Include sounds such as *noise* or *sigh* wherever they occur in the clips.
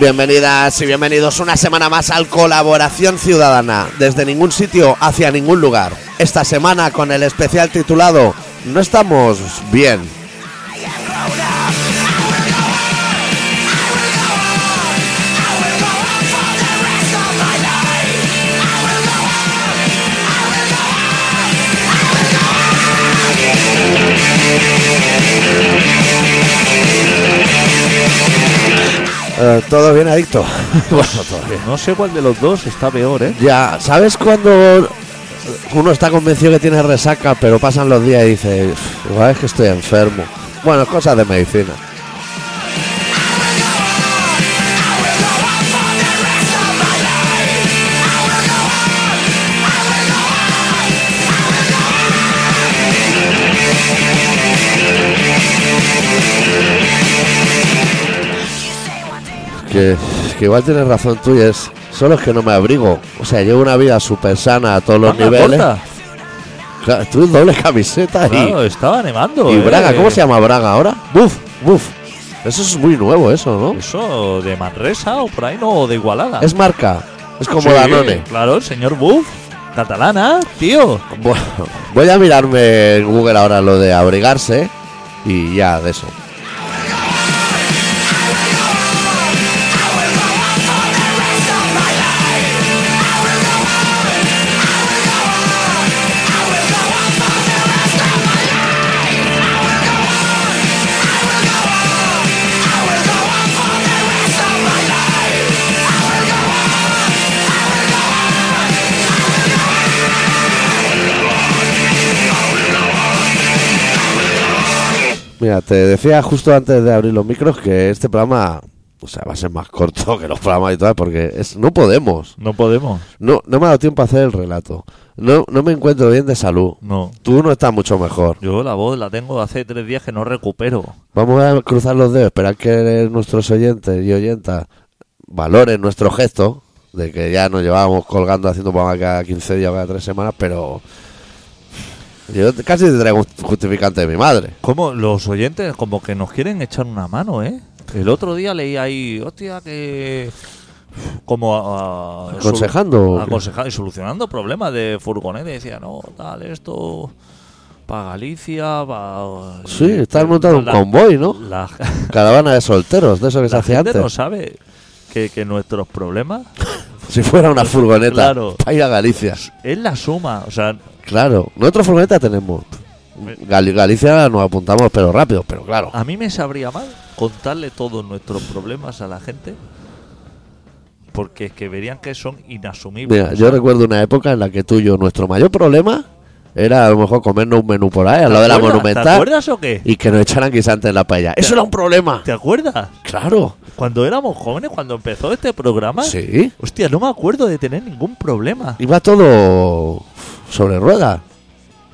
Bienvenidas y bienvenidos una semana más al Colaboración Ciudadana, desde ningún sitio hacia ningún lugar. Esta semana con el especial titulado No estamos bien. Eh, ¿Todo bien, adicto? *laughs* bueno, todo bien. No sé cuál de los dos está peor, ¿eh? Ya, ¿sabes cuando uno está convencido que tiene resaca, pero pasan los días y dice, "Uf, igual es que estoy enfermo? Bueno, cosas de medicina. Que, que igual tienes razón tú y es... Solo es que no me abrigo. O sea, llevo una vida súper sana a todos los Manga niveles. corta. Claro, tú doble camiseta y, Claro, estaba nevando. y ¿eh? Braga. ¿Cómo se llama Braga ahora? Buf, buf. Eso es muy nuevo, eso, ¿no? Eso de Manresa o por ahí no, o de Igualada. Es marca. Es como Sí, Danone. Claro, el señor Buff. Catalana, tío. Bueno, *laughs* voy a mirarme en Google ahora lo de abrigarse y ya de eso. Mira, te decía justo antes de abrir los micros que este programa, o sea, va a ser más corto que los programas habituales porque es, no podemos. No podemos. No, no me ha dado tiempo a hacer el relato. No, no me encuentro bien de salud. No. Tú no estás mucho mejor. Yo la voz la tengo hace tres días que no recupero. Vamos a cruzar los dedos, esperar que nuestros oyentes y oyentas valoren nuestro gesto de que ya nos llevábamos colgando haciendo programa cada 15 días o cada 3 semanas, pero yo casi te traigo un justificante de mi madre. Como los oyentes como que nos quieren echar una mano, ¿eh? El otro día leí ahí, hostia, que... Como a- a- ¿Aconsejando aconsejando y solucionando problemas de furgoneta. Y decía, no, tal, esto... Para Galicia, para... Sí, estás montando un convoy, ¿no? La, Caravana de solteros, de eso que se la hacía gente antes. no sabe que, que nuestros problemas Si fuera una furgoneta Claro. para ir a Galicia. es la suma. O sea, Claro, nosotros furgoneta tenemos. Gal- Galicia nos apuntamos pero rápido, pero claro. a mí me sabría mal contarle todos nuestros problemas a la gente porque es que verían que son inasumibles. Mira, yo recuerdo una época en la que tú y yo, nuestro mayor problema era a lo mejor comernos un menú por ahí, ¿te al lado de la acuerdas? ¿Te monumental, acuerdas o qué? y que nos echaran guisante en la paella. Eso era un problema. ¿Te acuerdas? Claro. Cuando éramos jóvenes, cuando empezó este programa, Sí. hostia, no me acuerdo de tener ningún problema. Iba todo sobre ruedas.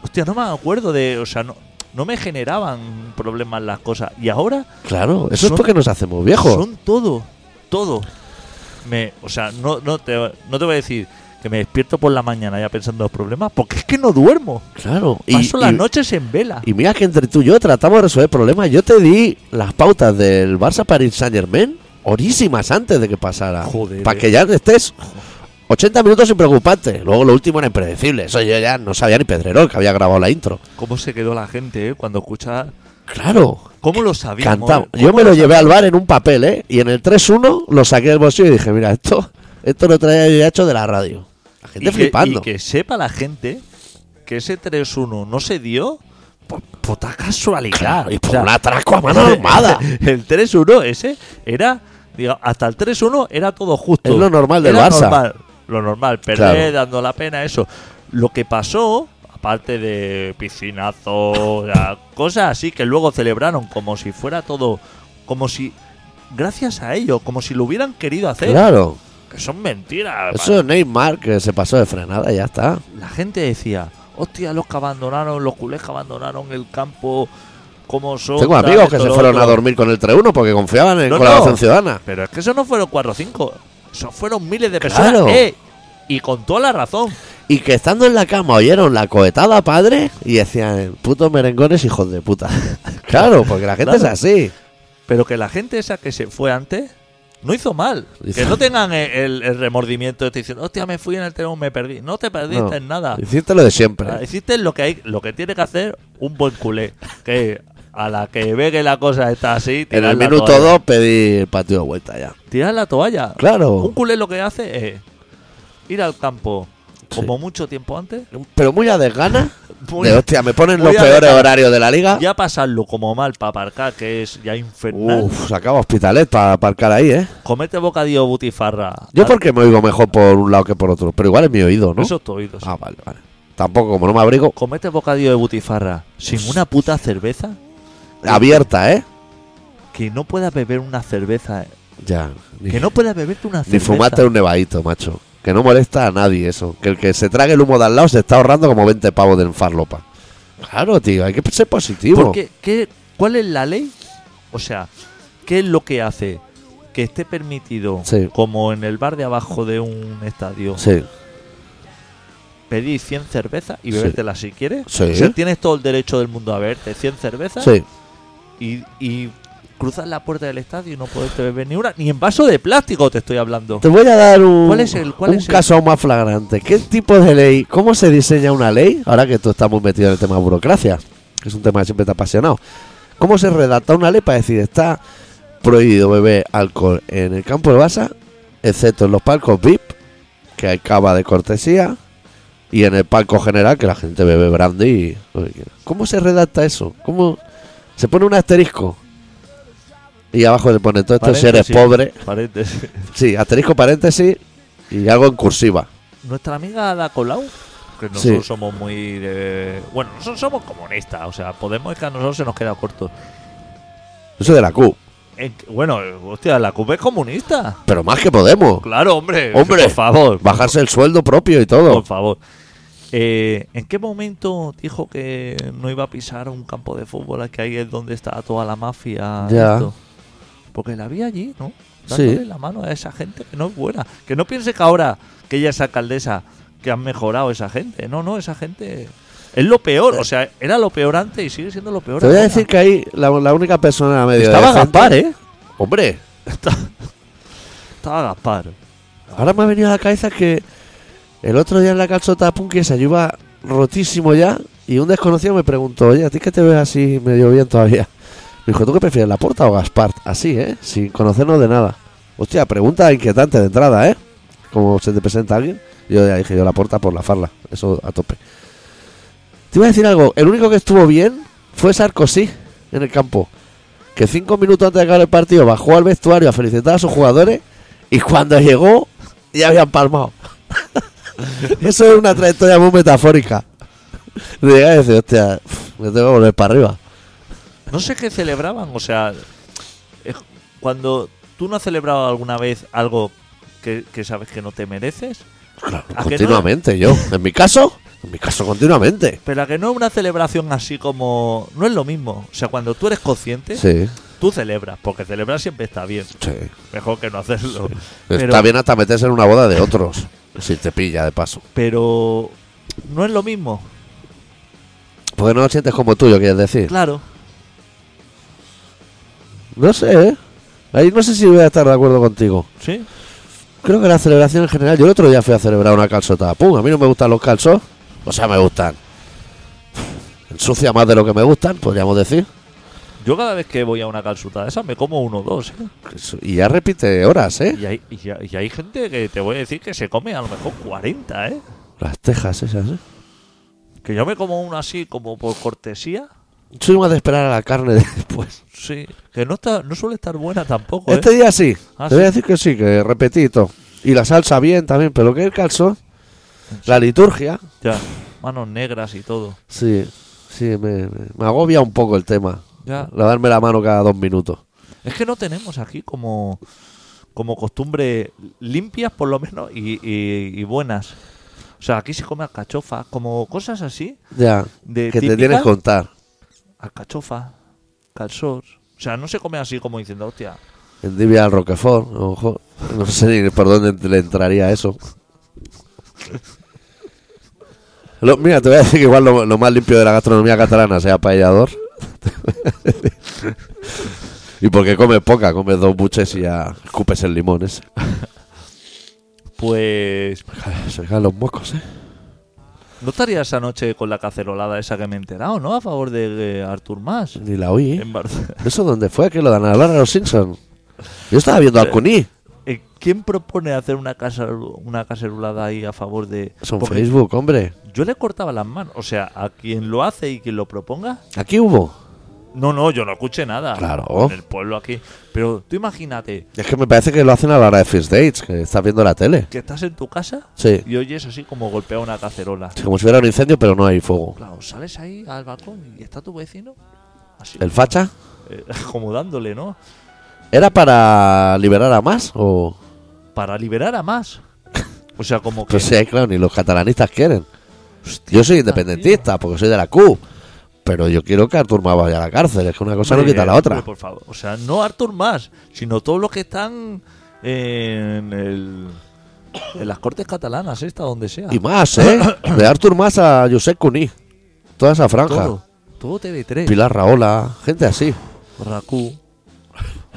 Hostia, no me acuerdo de, o sea, no, no me generaban problemas las cosas. Y ahora Claro, eso Son- es porque nos hacemos viejos. Son todo, todo. Me, o sea, no, no, te, no te voy a decir que me despierto por la mañana ya pensando en los problemas, porque es que no duermo. Claro. Paso las y- noches en vela. Y mira que entre tú y yo tratamos de resolver problemas. Yo te di las pautas del Barça Paris Saint Germain horísimas antes de que pasara. Joder, Para eh. que ya estés 80 minutos sin preocuparte. Luego lo último era impredecible. Eso yo ya no sabía ni Pedrerol que había grabado la intro. ¿Cómo se quedó la gente eh, cuando escucha? Claro. ¿Cómo lo eh? Yo ¿Cómo me lo lo llevé al bar en un papel, ¿eh? Y en el 3-1 lo saqué del bolsillo y dije, mira, esto, esto lo traía yo ya hecho de la radio. La Y gente que, flipando. y que sepa la gente que ese 3-1 no se dio por puta casualidad. Claro, y por O sea, un atraco a mano *laughs* armada. el 3-1 ese era, diga, hasta el 3-1 era todo justo. Es lo normal del Era Barça. normal, lo normal, perder, Claro. dando la pena, eso. Lo que pasó, aparte de piscinazo, *laughs* cosas así que luego celebraron como si fuera todo, como si, gracias a ello, como si lo hubieran querido hacer. Claro. Que son mentiras. Eso es Neymar que se pasó de frenada y ya está. La gente decía, hostia, los que abandonaron, los culés que abandonaron el campo, ¿cómo son? Tengo amigos que se fueron a otro". dormir con el 3-1 porque confiaban en No, colaboración no. ciudadana. Pero es que eso no fueron 4 o 5, eso fueron miles de personas. Claro. eh, y con toda la razón. Y que estando en la cama oyeron la cohetada padre y decían, putos merengones hijos de puta. *laughs* claro, porque la gente Claro. es así. Pero que la gente esa que se fue antes no hizo mal. Que no tengan el, el- el remordimiento de estar diciendo, hostia, me fui en el tren, me perdí. No te perdiste No, en nada. Hiciste lo de siempre. Ah, Hiciste lo que hay, lo que tiene que hacer un buen culé. Que a la que ve que la cosa está así, en el minuto toalla. 2 pedí el partido de vuelta ya. Tirar la toalla. Claro. Un culé lo que hace es ir al campo Sí. como mucho tiempo antes. Pero muy a desgana. *laughs* Muy de hostia, me ponen los peores desgana. horarios de la liga. Ya pasarlo como mal para aparcar, que es ya infernal. Uf, sacaba hospitalet para aparcar ahí, ¿eh? Comete bocadillo butifarra. Yo porque me oigo mejor por un lado que por otro. Pero igual es mi oído, ¿no? Eso es tu oído, sí. Ah, vale, vale. Tampoco, como no me abrigo, Comete bocadillo de butifarra sin una puta cerveza. abierta, ¿eh? Que no puedas beber una cerveza. Ya. Ni, Que no puedas beberte una ni cerveza. fumarte un nevadito, macho. Que no molesta a nadie eso. Que el que se trague el humo de al lado se está ahorrando como 20 pavos de farlopa. Claro, tío, hay que ser positivo. Porque, ¿qué, ¿Cuál es la ley? O sea, ¿qué es lo que hace que esté permitido, Sí. como en el bar de abajo de un estadio, Sí, pedir 100 cervezas y Sí. bebértelas si quieres? Sí. O sea, tienes todo el derecho del mundo a beberte 100 cervezas sí. y, y cruzas la puerta del estadio y no poderte beber ni una, ni en vaso de plástico te estoy hablando. Te voy a dar un, ¿Cuál es el- cuál un es el- caso aún más flagrante. ¿Qué tipo de ley? ¿Cómo se diseña una ley? Ahora que tú estás muy metido en el tema de burocracia, que es un tema que siempre te ha apasionado. ¿Cómo se redacta una ley para decir está prohibido beber alcohol en el campo del Barça, excepto en los palcos VIP, que hay cava de cortesía, y en el palco general, que la gente bebe brandy y lo que quiera? ¿Cómo se redacta eso? ¿Cómo se pone un asterisco? Y abajo le pone todo esto si eres pobre. paréntesis. Sí, asterisco paréntesis y algo en cursiva. Nuestra amiga Ada Colau, que nosotros Sí. somos muy de. Bueno, nosotros somos comunistas, o sea, Podemos es que a nosotros se nos queda corto. Eso de la Q. En- bueno, hostia, la CUP es comunista. Pero más que Podemos. Claro, hombre. Hombre, por favor. Bajarse el sueldo propio y todo. Por favor. Eh, ¿En qué momento dijo que no iba a pisar un campo de fútbol? Que ahí es donde está toda la mafia. Ya. esto? Porque la vi allí, ¿no? Sí. Dándole la mano a esa gente que no es buena. Que no piense que ahora que ella es alcaldesa que han mejorado esa gente. No, no, esa gente es lo peor. O sea, era lo peor antes y sigue siendo lo peor Te voy a decir que ahí la, la única persona medio Estaba decente- Gaspar, ¿eh? Hombre, Estaba Gaspar. ahora me ha venido a la cabeza que el otro día en la calzota de Punky se iba rotísimo ya y un desconocido me preguntó, oye, ¿a ti que te ves así medio bien todavía? Me dijo, ¿tú qué prefieres, la Porta o Gaspar? Así, ¿eh? Sin conocernos de nada. Hostia, pregunta inquietante de entrada, ¿eh? Como se te presenta alguien. Yo ya dije, yo la Porta por la farla. Eso a tope. Te iba a decir algo. El único que estuvo bien fue Sarkozy en el campo. Que cinco minutos antes de acabar el partido bajó al vestuario a felicitar a sus jugadores y cuando llegó ya habían palmado. *laughs* Eso es una trayectoria muy metafórica. *laughs* De llegar hostia, me tengo que volver para arriba. No sé qué celebraban, o sea, eh, cuando tú no has celebrado alguna vez algo que, que sabes que no te mereces, Claro, ¿A que no? continuamente yo. En mi caso, en mi caso continuamente. pero a que no es una celebración así como... No es lo mismo, o sea, cuando tú eres consciente, Sí, tú celebras, porque celebrar siempre está bien, sí. mejor que no hacerlo. Pero, Está bien hasta meterse en una boda de otros. Si te pilla de paso. pero no es lo mismo, Porque no lo sientes como tuyo, quieres decir. claro. No sé, ¿eh? Ahí no sé si voy a estar de acuerdo contigo. ¿Sí? Creo que la celebración en general. Yo el otro día fui a celebrar una calzota. Pum, a mí no me gustan los calzos. O sea, me gustan. Ensucia más de lo que me gustan, podríamos decir. Yo cada vez que voy a una calzuta de esa me como uno o dos, ¿eh? Y ya repite horas, ¿eh? Y hay, y, hay, y hay gente que te voy a decir que se come a lo mejor 40, ¿eh? Las tejas esas, ¿eh? Que yo me como uno así como por cortesía. Soy más de esperar a la carne de *laughs* después. Sí, que no está, no suele estar buena tampoco, ¿eh? Este día sí. Ah, Te voy a decir que sí, que repetito. Y la salsa bien también, pero que el calzón, la liturgia, Ya, manos negras y todo. sí, sí, me, me- agobia un poco el tema. Ya. Lavarme la mano cada dos minutos. Es que no tenemos aquí como, como costumbre limpias por lo menos y, y- y buenas. O sea, aquí se come alcachofa, como cosas así Ya, de que te tienes que contar. Alcachofa, calzós. O sea, no se come así como diciendo, hostia, Endivia al Roquefort, mejor. No sé ni por dónde le entraría eso. Lo- mira, te voy a decir que igual lo, lo más limpio de la gastronomía catalana sea paellador. y porque comes poca, comes dos buches y ya escupes el limón ese. Pues. Se los mocos, ¿eh? ¿No estarías anoche con la cacerolada esa que me he enterado, no? A favor de eh, Artur Mas. Ni la oí. En. ¿Eso dónde fue? ¿Que lo dan a hablar a los Simpsons? Yo estaba viendo al Cuní. Eh, ¿Quién propone hacer una, casa, una cacerolada ahí a favor de.? Son Porque Facebook, hombre. Yo le cortaba las manos. O sea, a quien lo hace y quien lo proponga. Aquí hubo. No, no, yo no escuché nada. Claro. En el pueblo aquí. Pero tú imagínate Es que me parece que lo hacen a la hora de First Dates, que estás viendo la tele. que estás en tu casa Sí. y oyes así como golpea una cacerola. Como si hubiera un incendio, pero no hay fuego. Claro, sales ahí al balcón y está tu vecino. Así. ¿El facha? eh, *laughs* como dándole, ¿no? ¿Era para liberar a más? O... Para liberar a más. O sea, como *laughs* que. Pues sí, claro, ni los catalanistas quieren. Hostia, Yo soy tío. independentista, porque soy de la Q. Pero yo quiero que Artur Mas vaya a la cárcel. Es que una cosa no quita la otra. Por favor. O sea, no Artur más, sino todos los que están en, el, en las cortes catalanas, esta, donde sea. Y más, ¿eh? *coughs* De Artur Mas a Josep Cuní. Toda esa franja. todo. Todo TV3. Pilar Rahola, gente así. Raku.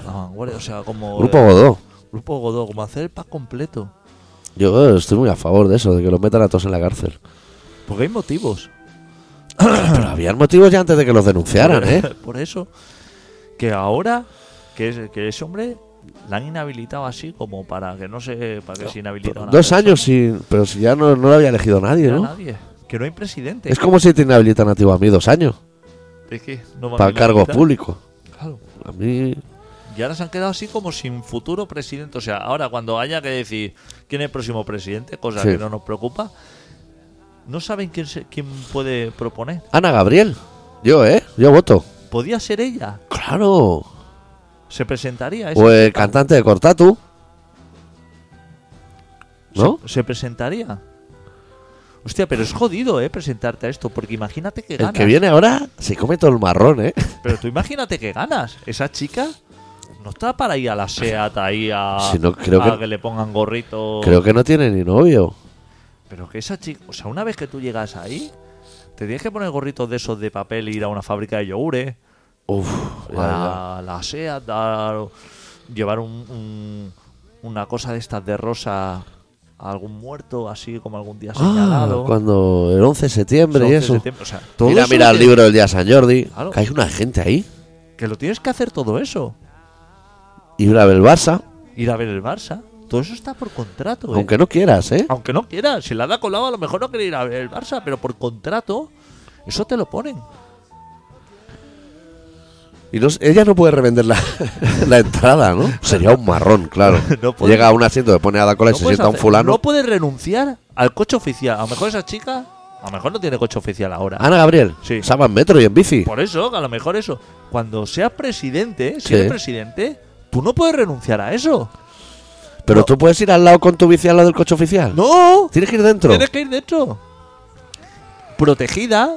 La vanguardia, o sea, como. Grupo eh, Godó. Grupo Godó, como hacer el pack completo. Yo estoy muy a favor de eso, de que los metan a todos en la cárcel. Porque hay motivos. *coughs* Pero habían motivos ya antes de que los denunciaran, ¿eh? *laughs* Por eso. Que ahora, que, es- que ese hombre la han inhabilitado así como para que no se. Para que se inhabilite Dos persona. años sin. Pero si ya no, no lo había elegido nadie, No, nadie. Que no hay presidente. Es como si te inhabilitan a ti o a mí dos años. Es que no Para cargos públicos. Claro. A mí. Y ahora se han quedado así como sin futuro presidente. O sea, ahora cuando haya que decir quién es el próximo presidente, cosa Sí. que no nos preocupa, no saben quién, se- quién puede proponer. Ana Gabriel. Yo, ¿eh? Yo voto. Podía ser ella. Claro. Se presentaría. ese O el chica. cantante de Cortatu. ¿No? Se, se presentaría. Hostia, pero es jodido, ¿eh? Presentarte a esto. Porque imagínate que El ganas. que viene ahora se come todo el marrón, ¿eh? Pero tú imagínate que ganas. Esa chica no está para ir a la SEAT ahí a, Si no, creo a que- le pongan gorrito. Creo que no tiene ni novio. Pero que esa chica, o sea, una vez que tú llegas ahí, te tienes que poner gorritos de esos de papel e ir a una fábrica de yogures, Uf, ya, ya. a la SEAT, dar- llevar un- un- una cosa de estas de rosa a algún muerto, así como algún día Ah, señalado. cuando el 11 de septiembre y 11 de eso. septiembre, o sea, todo Mira, eso mira el que- libro del día San Jordi. Claro. Que hay una gente ahí. Que lo tienes que hacer todo eso. Ir a ver el Barça. Ir a ver el Barça. Todo eso está por contrato, ¿eh? Aunque no quieras, ¿eh? Aunque no quieras, si la da colado a lo mejor no quiere ir a ver el Barça, pero por contrato, eso te lo ponen. Y no, ella no puede revender la, *laughs* la entrada, ¿no? Sería un marrón, claro. *laughs* No puede. Llega a un asiento, le pone a la cola y No se puedes sienta un fulano. No puedes renunciar al coche oficial. A lo mejor esa chica, a lo mejor no tiene coche oficial ahora. Ana Gabriel. Sí. Se va en metro y en bici. Por eso, a lo mejor eso. Cuando seas presidente, si Sí. eres presidente, tú no puedes renunciar a eso. Pero No. tú puedes ir al lado con tu bici al lado del coche oficial. ¡No! Tienes que ir dentro. Tienes que ir dentro. Protegida,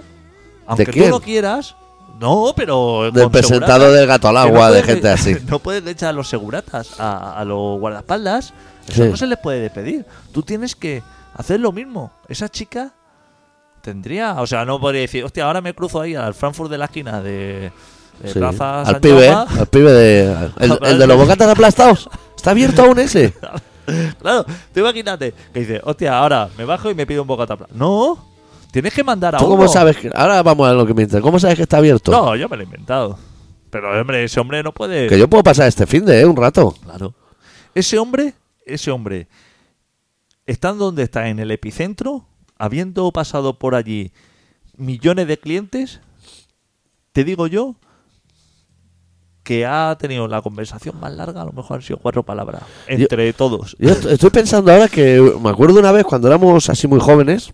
aunque tú no quieras. No, pero. Del presentado del gato al Que no agua de puedes gente así. *laughs* No puedes echar a los seguratas, a, a los guardaespaldas. Eso Sí. no se les puede despedir. Tú tienes que hacer lo mismo. Esa chica tendría. O sea, no podría decir, hostia, ahora me cruzo ahí al Frankfurt de la esquina de, de Sí. Plaza Al San pibe, ¿eh? Jaume. al pibe de. El, el de los bocatas aplastados. *laughs* Está abierto aún ese. *laughs* Claro, tú imagínate que dice, hostia, ahora me bajo y me pido un bocata. pla-". No, tienes que mandar a ¿Tú uno. cómo sabes que.? Ahora vamos a lo que me interesa. ¿Cómo sabes que está abierto? No, yo me lo he inventado. Pero, hombre, ese hombre no puede. Que yo puedo pasar este fin de, ¿eh? Un rato. Claro. Ese hombre, ese hombre, estando donde está, en el epicentro, habiendo pasado por allí millones de clientes, te digo yo que ha tenido la conversación más larga, a lo mejor han sido cuatro palabras, entre todos. Yo est- estoy pensando ahora que me acuerdo una vez cuando éramos así muy jóvenes,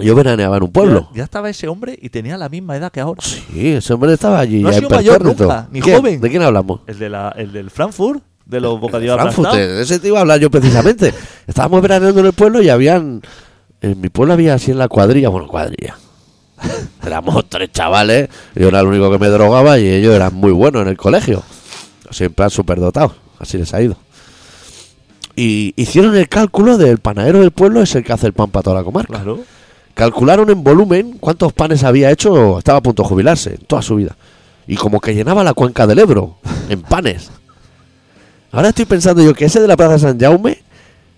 yo veraneaba en un pueblo. Ya, ya estaba ese hombre y tenía la misma edad que ahora. Sí, ese hombre estaba allí. No ha ya sido mayor nunca, ni ¿Quién? joven. ¿De quién hablamos? El, de la, el del Frankfurt, de los bocadillos Frankfurt, aplastados. de ese te iba a hablar yo precisamente. *laughs* Estábamos veraneando en el pueblo y habían. En mi pueblo había así en la cuadrilla, bueno, cuadrilla. *laughs* Éramos tres chavales, yo era el único que me drogaba y ellos eran muy buenos en el colegio. Siempre han superdotados, así les ha ido. Y hicieron el cálculo del panadero del pueblo es el que hace el pan para toda la comarca. Claro. calcularon en volumen cuántos panes había hecho, estaba a punto de jubilarse, en toda su vida. Y como que llenaba la cuenca del Ebro, en panes. Ahora estoy pensando yo que ese de la Plaza San Jaume,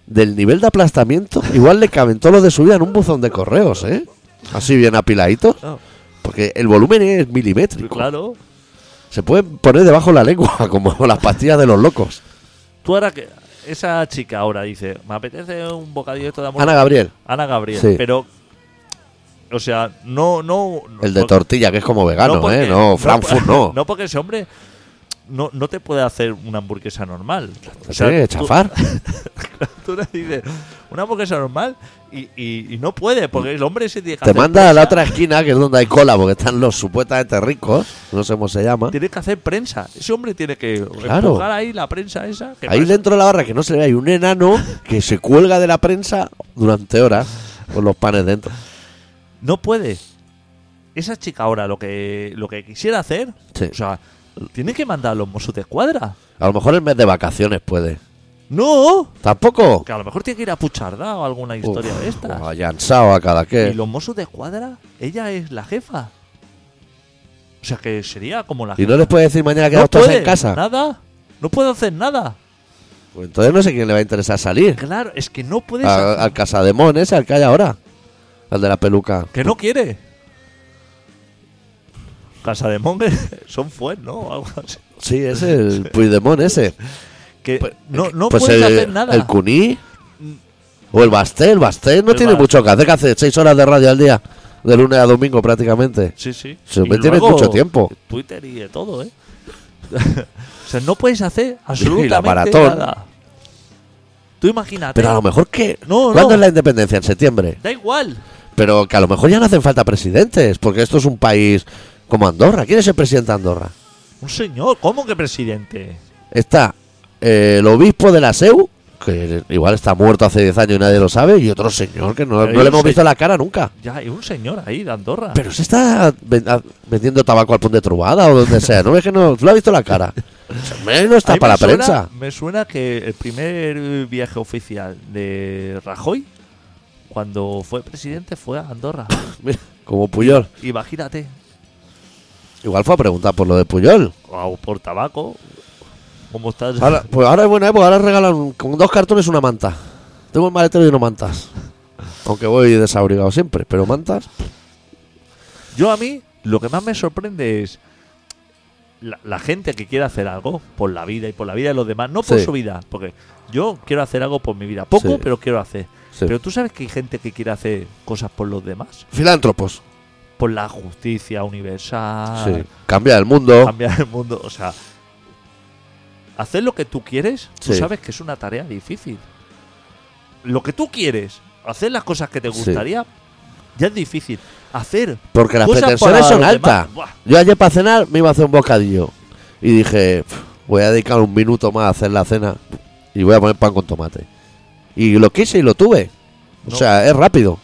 del nivel de aplastamiento, igual le caben todos los de su vida en un buzón de correos, ¿eh? Así bien apiladitos. No, Porque el volumen es milimétrico. claro. Se pueden poner debajo de la lengua, *laughs* como las pastillas de los locos. Tú ahora que. Esa chica ahora dice, me apetece un bocadillo esto de amor. Ana Gabriel, Ana Gabriel. Sí. Pero. O sea, no. no el de porque- tortilla, que es como vegano, porque- ¿eh? No, Frankfurt no. *laughs* No, porque ese hombre no, no te puede hacer una hamburguesa normal. O tú- chafar. *laughs* Tú, le dices una hamburguesa normal y, y- y no puede, porque el hombre se tiene que Te hacer manda a la otra esquina, que es donde hay cola, porque están los supuestamente ricos, no sé cómo se llama. Tiene que hacer prensa. Ese hombre tiene que Claro. empujar ahí la prensa esa. que Ahí pasa- dentro de la barra, que no se ve, hay un enano que se cuelga de la prensa durante horas con los panes dentro. No puede. Esa chica ahora lo que, lo que quisiera hacer, Sí. o sea, tiene que mandar a los Mossos de escuadra. A lo mejor en mes de vacaciones puede. No, ¿Tampoco? que a lo mejor tiene que ir a Puchardá o alguna historia de esta. O allansado a cada Y que. los Mossos de escuadra, ella es la jefa. O sea que sería como la Y jefa. no les puede decir mañana que no todos en casa. Nada. No puede hacer nada. Pues entonces no sé quién le va a interesar salir. Claro, es que no puede A- al casademón ese, al que hay ahora. Al de la peluca. Que no quiere. Casa de Monge son fue, ¿no? O algo así. Sí, ese, el Puigdemont ese. Que Pues- no, no Pues puedes el, hacer nada. El Cuní. O el Bastel. El Bastel no El tiene mucho que hacer, que hace seis horas de radio al día. De lunes a domingo prácticamente. Sí, sí. Se me mucho tiempo. Twitter y de todo, ¿eh? *laughs* o sea, no puedes hacer *laughs* absolutamente nada. Tú imagínate. Pero a lo mejor que... No, ¿Cuándo no. es la independencia? En septiembre. Da igual. Pero que a lo mejor ya no hacen falta presidentes, porque esto es un país como Andorra. ¿Quién es el presidente de Andorra? Un señor, ¿cómo que presidente? Está eh, el obispo de la SEU, que igual está muerto hace 10 años y nadie lo sabe, y otro señor que no, no le hemos visto la cara nunca. Ya hay un señor ahí de Andorra. Pero se está ven- a- vendiendo tabaco al pon de Trubada o donde sea. No ves que no, tú le has visto la cara. No está para me la suena- prensa. Me suena que el primer viaje oficial de Rajoy, cuando fue presidente, fue a Andorra. *laughs* Mira, como Puyol. Imagínate, Igual fue a preguntar por lo de Puyol. o por tabaco. ¿Cómo estás? Ahora, pues ahora es buena época, ahora regalan con dos cartones una manta. Tengo el maletero y no mantas. Aunque voy desabrigado siempre, pero mantas. Yo a mí, lo que más me sorprende es la, la gente que quiere hacer algo por la vida y por la vida de los demás, no por Sí. su vida, porque yo quiero hacer algo por mi vida, poco, Sí. pero quiero hacer. Sí. Pero tú sabes que hay gente que quiere hacer cosas por los demás, Filántropos. Por la justicia universal, Sí. Cambia el mundo. cambiar el mundo, o sea, hacer lo que tú quieres, tú Sí. sabes que es una tarea difícil. Lo que tú quieres, hacer las cosas que te Sí. gustaría, ya es difícil. Hacer Porque las pretensiones son altas. Yo ayer para cenar me iba a hacer un bocadillo. Y dije, "Pf, voy a dedicar un minuto más a hacer la cena. Y voy a poner pan con tomate. Y lo quise y lo tuve. O No. sea, es rápido.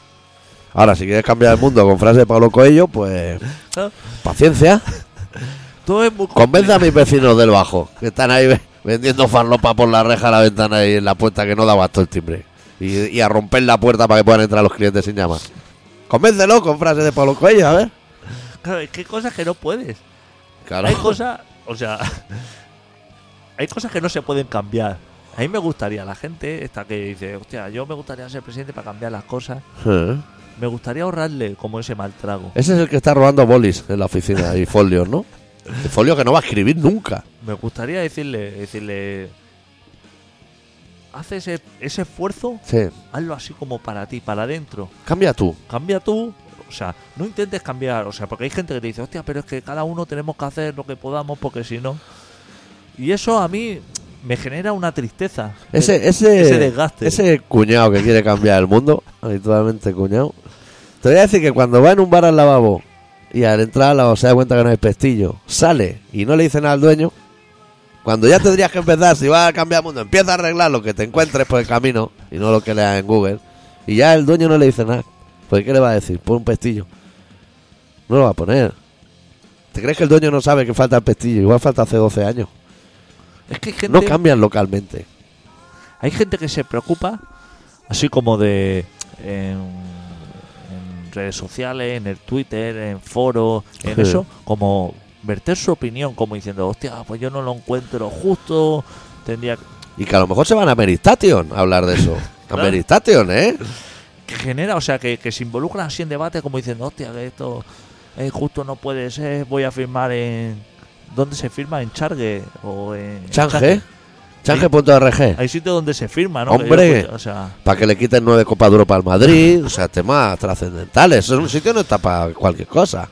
Ahora, si quieres cambiar el mundo con frase de Pablo Coelho, pues paciencia. *laughs* Todo es muy Convence a mis vecinos del bajo, que están ahí ve- vendiendo farlopa por la reja, la ventana y en la puerta que no da basto el timbre. Y, y a romper la puerta para que puedan entrar los clientes sin llamar. Convéncelo con frase de Pablo Coelho, a ver. Claro, es que hay cosas que no puedes. Claro. Hay cosas, o sea, *laughs* hay cosas que no se pueden cambiar. A mí me gustaría, la gente esta que dice, hostia, yo me gustaría ser presidente para cambiar las cosas. Eh. Me gustaría ahorrarle como ese mal trago. Ese es el que está robando bolis en la oficina y folios, ¿no? El folio que no va a escribir nunca. Me gustaría decirle, decirle, haz ese, ese esfuerzo, Sí. hazlo así como para ti, para adentro. Cambia tú. Cambia tú. O sea, no intentes cambiar. O sea, porque hay gente que te dice, hostia, pero es que cada uno tenemos que hacer lo que podamos porque si no. Y eso a mí me genera una tristeza. Ese, ese, Ese desgaste. ese cuñado que quiere cambiar el mundo, habitualmente cuñado. Te voy a decir que cuando va en un bar al lavabo y al entrar al lavabo se da cuenta que no hay pestillo, sale y no le dice nada al dueño, cuando ya tendrías que empezar, si vas a cambiar el mundo, empieza a arreglar lo que te encuentres por el camino y no lo que leas en Google, y ya el dueño no le dice nada. Pues ¿qué le va a decir? Pon un pestillo. No lo va a poner. ¿Te crees que el dueño no sabe que falta el pestillo? Igual falta hace 12 años. Es que hay gente, No cambian localmente. hay gente que se preocupa, así como de. En, en redes sociales, en el Twitter, en foros, en Sí. eso, como verter su opinión, como diciendo, hostia, pues yo no lo encuentro justo, tendría Y que a lo mejor se van a Meristation a hablar de eso. *laughs* A. Meristation, ¿eh? que genera, o sea, que, que se involucran así en debate como diciendo, hostia, que esto eh, justo no puede ser, voy a firmar en... ¿Dónde se firma? ¿En Chargue? ¿O en Change. Change.org. Hay sitios donde se firma, ¿no? Hombre. O sea, Para que le quiten nueve copas de Europa al Madrid. O sea, temas trascendentales. Es un sitio no está para cualquier cosa.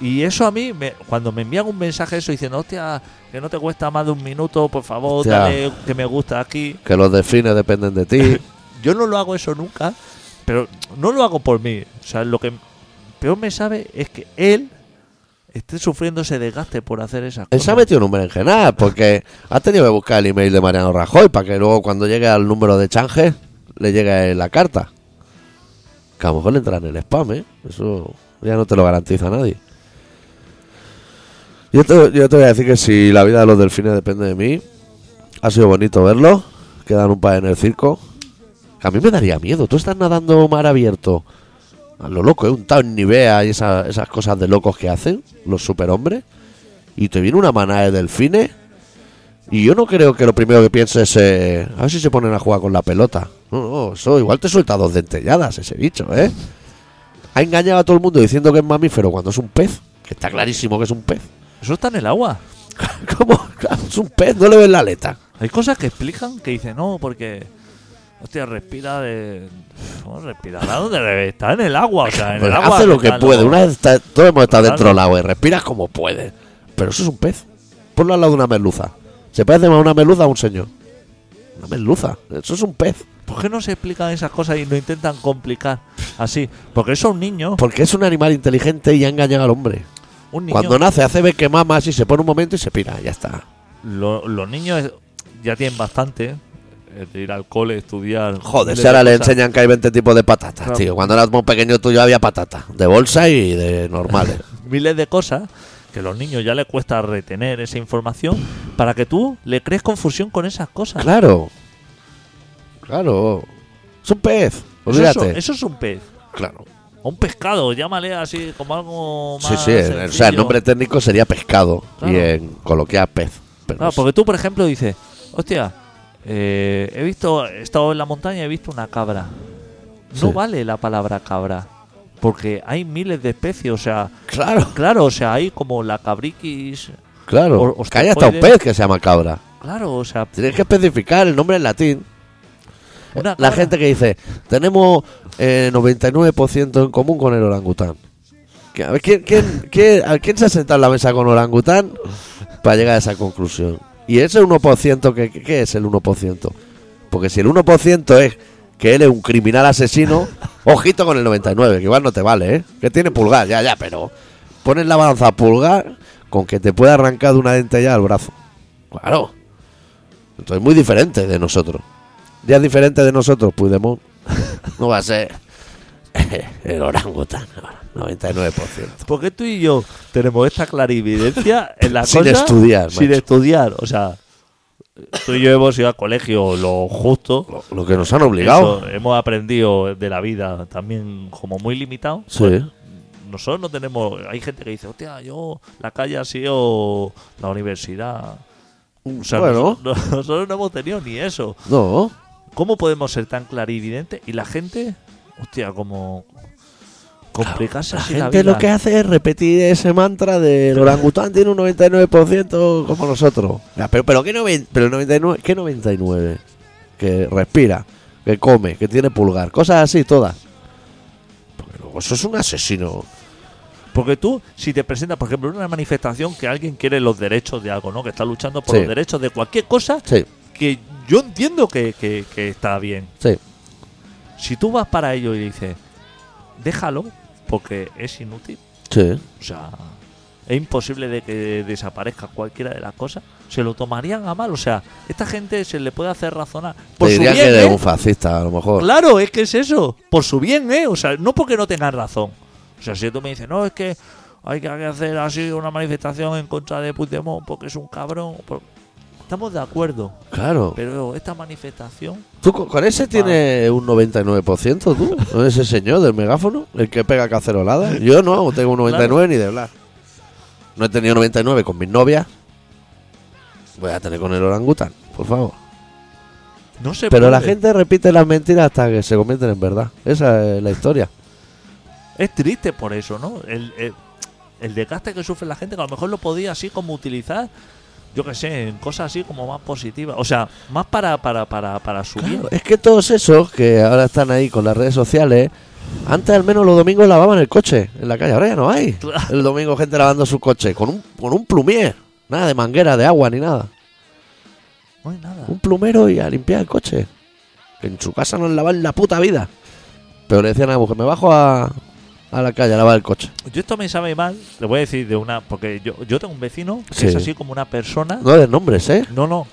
y eso a mí, me- cuando me envían un mensaje eso diciendo, hostia, que no te cuesta más de un minuto, por favor, Hostia. dale que me gusta aquí. Que los delfines dependen de ti. *laughs* Yo no lo hago eso nunca, pero no lo hago por mí. O sea, lo que peor me sabe es que él esté sufriendo ese desgaste por hacer esas Él cosas. se ha metido un en general porque ha tenido que buscar el email de Mariano Rajoy para que luego cuando llegue al número de Change le llegue la carta. Que a lo mejor le entra en el spam, ¿eh? Eso ya no te lo garantiza nadie. Yo te, yo te voy a decir que si la vida de los delfines depende de mí, ha sido bonito verlo. Quedan un par en el circo. A mí me daría miedo. Tú estás nadando mar abierto. A lo loco, ¿eh? Un Tao Nivea y esa- esas cosas de locos que hacen los superhombres y te viene una manada de delfines y yo no creo que lo primero que pienses es a ver si se ponen a jugar con la pelota. No, no, eso igual te suelta dos dentelladas ese bicho, ¿eh? Ha engañado a todo el mundo diciendo que es mamífero cuando es un pez, que está clarísimo que es un pez. Eso está en el agua. *laughs* ¿Cómo? Es un pez, no le ves la aleta. Hay cosas que explican que dicen, no, porque. Hostia, respira de. ¿Cómo respirará? ¿Dónde re- está en el agua? O sea, en Pues el agua. hace lo que puede. Una vez está- todos hemos estado dentro del agua y respiras como puede. Pero eso es un pez. Ponlo al lado de una merluza. Se parece más a una merluza a un señor. Una merluza. Eso es un pez. ¿Por qué no se explican esas cosas y no intentan complicar así? Porque eso a un niño. Porque es un animal inteligente y ha engañado al hombre. Un niño Cuando nace hace ver que mama así, se pone un momento y se pira. Ya está. lo- los niños ya tienen bastante. Eh, De ir al cole, estudiar. Joder, si ahora le enseñan que hay 20 tipos de patatas, tío. Cuando eras muy pequeño tuyo había patata. De bolsa y de normales. *laughs* miles de cosas que a los niños ya les cuesta retener esa información para que tú le crees confusión con esas cosas. claro. Claro. Es un pez. Eso, Olvídate. es, eso es un pez. Claro. O un pescado, llámale así como algo más. Sí, sí. O sea, el nombre técnico sería pescado. Claro. Y en coloquial pez. Pero Claro, porque tú, por ejemplo, dices, hostia, eh, he visto, he estado en la montaña y he visto una cabra. No Sí. vale la palabra cabra. Porque hay miles de especies, o sea, Claro, claro, o sea, hay como la cabriquis, claro. O- que hay hasta un pez que se llama cabra. claro, o sea, Tienes que especificar el nombre en latín. una La gente que dice, tenemos eh, 99% en común con el orangután. Que, a ver, ¿quién, quién, quién- a quién se ha sentado en la mesa con orangután para llegar a esa conclusión? Y ese 1%, ¿qué, qué- qué es el 1%? Porque si el 1% es que él es un criminal asesino, *laughs* ojito con el 99, que igual no te vale, ¿eh? Que tiene pulgar, ya, ya, pero pones la balanza pulgar con que te pueda arrancar de una dentella al brazo. Claro. Entonces muy diferente de nosotros. Ya es diferente de nosotros, Puigdemont. *laughs* No va a ser *laughs* el orangután, ahora, 99%. ¿Por qué tú y yo tenemos esta clarividencia en la *laughs* Sin estudiar, Sin macho. estudiar, o sea, tú y yo hemos ido al colegio lo justo. Lo, lo que nos han obligado. Eso, hemos aprendido de la vida también como muy limitado. Sí. Pues nosotros no tenemos. Hay gente que dice, hostia, yo la calle ha sido la universidad. O sea, bueno, nos- *laughs* nosotros no hemos tenido ni eso. no. ¿Cómo podemos ser tan clarividentes? Y la gente, hostia, como complicarse La así la gente vida. lo que hace es repetir ese mantra del orangután tiene un 99% como nosotros. Ya, pero, pero, ¿qué, noven- pero el 99, ¿qué 99? Que respira, que come, que tiene pulgar. Cosas así todas. Porque luego eso es un asesino. Porque tú, si te presentas, por ejemplo, en una manifestación que alguien quiere los derechos de algo, ¿no? Que está luchando por Sí. los derechos de cualquier cosa Sí, que yo entiendo que, que- que está bien. sí. Si tú vas para ello y dices, déjalo, porque es inútil, Sí. o sea, es imposible de que desaparezca cualquiera de las cosas, se lo tomarían a mal. O sea, esta gente se le puede hacer razonar. Por Te su diría bien, que eres ¿eh? un fascista, a lo mejor. Claro, es que es eso. Por su bien, ¿eh? O sea, no porque no tengan razón. O sea, si tú me dices, no, es que hay que hacer así una manifestación en contra de Puigdemont porque es un cabrón. por- estamos de acuerdo, Claro. pero esta manifestación. ¿Tú con con ese tienes un 99% tú? *laughs* ¿Con ese señor del megáfono? El que pega cacerolada. Yo no tengo un 99 ni de hablar. No he tenido 99 con mis novias. Voy a tener con el orangután, por favor. No se Pero la gente repite las mentiras hasta que se convierten en verdad. Esa es la historia. Es triste por eso, ¿no? El, el, el desgaste que sufre la gente, que a lo mejor lo podía así como utilizar, yo qué sé, en cosas así como más positivas. O sea, más para, para, para, para su bien. Claro, es que todos esos que ahora están ahí con las redes sociales, antes al menos los domingos lavaban el coche en la calle, ahora ya no hay. El domingo gente lavando su coche con un, con un plumier, nada de manguera de agua ni nada. No hay nada. Un plumero y a limpiar el coche. Que en su casa no lavan la puta vida. Pero le decían a la mujer, me bajo a, a la calle a lavar el coche. Yo esto me sabe mal, le voy a decir de una, porque yo, yo tengo un vecino que Sí. es así como una persona. No des nombres, ¿eh? No, no.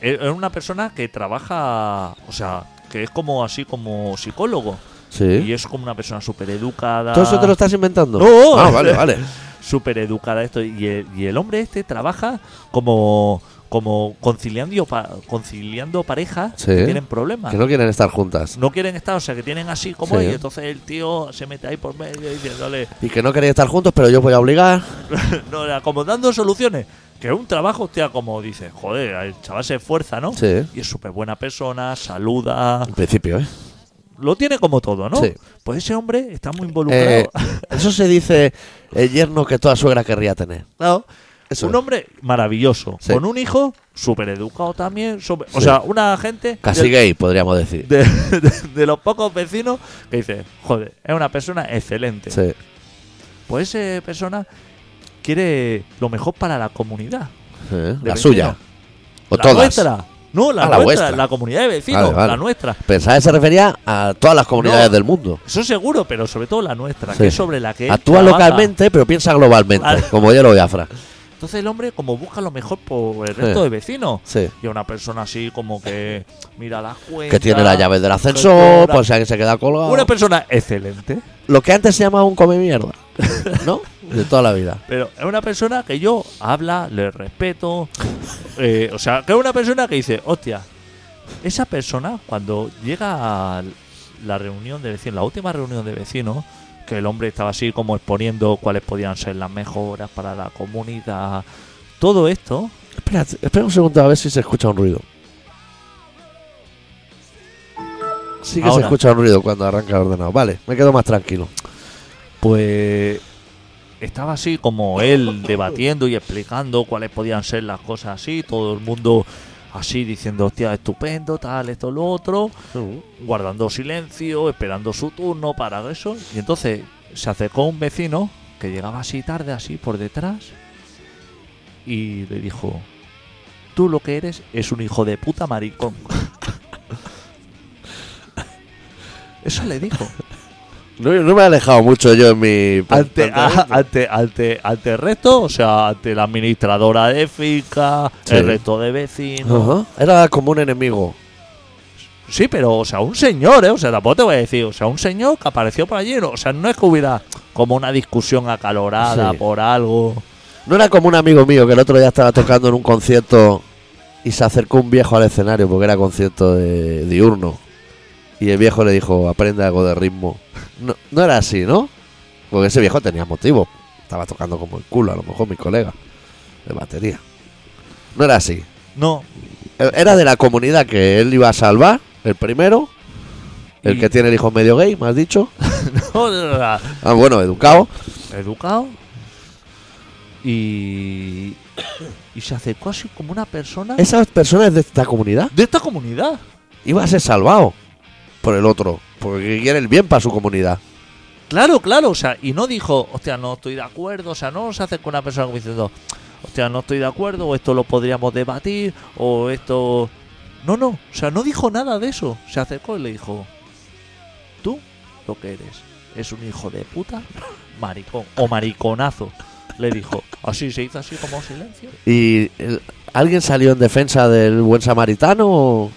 Es es una persona que trabaja, o sea, que es como así como psicólogo. Y Sí. es como una persona súper educada. ¿Todo eso te lo estás inventando? No. Ah, vale, vale. *laughs* Súper educada esto. Y el, y el hombre este trabaja como, como conciliando, pa- conciliando parejas Sí. que tienen problemas. Que no quieren estar juntas. No quieren estar, o sea, que tienen así como Sí. y entonces el tío se mete ahí por medio diciéndole, Y que no queréis estar juntos, pero yo voy a obligar. *laughs* no, como dando soluciones. Que es un trabajo, hostia, como dice, joder, el chaval se esfuerza, ¿no? Sí. Y es súper buena persona, saluda, En principio, ¿eh? lo tiene como todo, ¿no? Sí. Pues ese hombre está muy involucrado. Eh, eso se dice el yerno que toda suegra querría tener. *laughs* Claro. Un hombre maravilloso, Sí. con un hijo súper educado también. O sea, una gente Casi de, gay, podríamos decir. *laughs* de- de- de los pocos vecinos que dice, joder, es una persona excelente. Sí. Pues esa persona quiere lo mejor para la comunidad. La suya. O la todas. nuestra. No, la, Ah, la nuestra, vuestra. la comunidad de vecinos, Vale, vale. la nuestra. Pensaba que se refería a todas las comunidades No. del mundo. Eso seguro, pero sobre todo la nuestra, Sí. que es sobre la que Actúa localmente, pero piensa globalmente, como Hielo Biafra. *laughs* Entonces el hombre como busca lo mejor por el resto Sí. de vecinos. Sí. Y una persona así como que mira las cuentas. Que tiene las llaves del ascensor, si alguien se queda colgado. Una persona excelente. Lo que antes se llamaba un come mierda. ¿No? De toda la vida. Pero es una persona que yo habla, le respeto. eh, o sea, que es una persona que dice, hostia, esa persona cuando llega a la reunión de vecinos, la última reunión de vecinos, que el hombre estaba así como exponiendo cuáles podían ser las mejoras para la comunidad, todo esto, Espera, espera un segundo a ver si se escucha un ruido. Sí que se escucha un ruido cuando arranca el ordenador. Vale, me quedo más tranquilo. pues estaba así como él debatiendo y explicando cuáles podían ser las cosas así, todo el mundo así diciendo, hostia, estupendo, tal, esto, lo otro. guardando silencio, esperando su turno para eso. Y entonces se acercó un vecino que llegaba así tarde, así por detrás, y le dijo: Tú lo que eres es un hijo de puta maricón. *laughs* Eso le dijo. No, no me he alejado mucho yo en mi. Ante, a- ante, ante, ante el resto, o sea, ante la administradora de finca, Sí. el resto de vecinos. Ajá. Era como un enemigo. Sí, pero, o sea, un señor, ¿eh? O sea, tampoco te voy a decir, o sea, un señor que apareció por allí, o sea, no es que hubiera como una discusión acalorada Sí. por algo. No era como un amigo mío que el otro día estaba tocando en un concierto y se acercó un viejo al escenario porque era concierto de diurno. Y el viejo le dijo, aprende algo de ritmo. No, no era así, ¿no? Porque ese viejo tenía motivo. Estaba tocando como el culo, a lo mejor mi colega, de batería. No era así. No, E- Era de la comunidad que él iba a salvar, el primero. El Y- que tiene el hijo medio gay, me has dicho. *laughs* no, era Ah, bueno, educado. educado. Y. Y se acercó así como una persona Esas personas de esta comunidad de esta comunidad. iba a ser salvado por el otro. Porque quiere el bien para su comunidad. Claro, claro, o sea, y no dijo, hostia, no estoy de acuerdo, o sea, no se acercó una persona como diciendo, hostia, no estoy de acuerdo, o esto lo podríamos debatir, o esto. No, no, o sea, no dijo nada de eso. Se acercó y le dijo, tú lo que eres es un hijo de puta, maricón, o mariconazo. Le dijo, así se hizo así como silencio. ¿Y el- alguien salió en defensa del buen samaritano? O...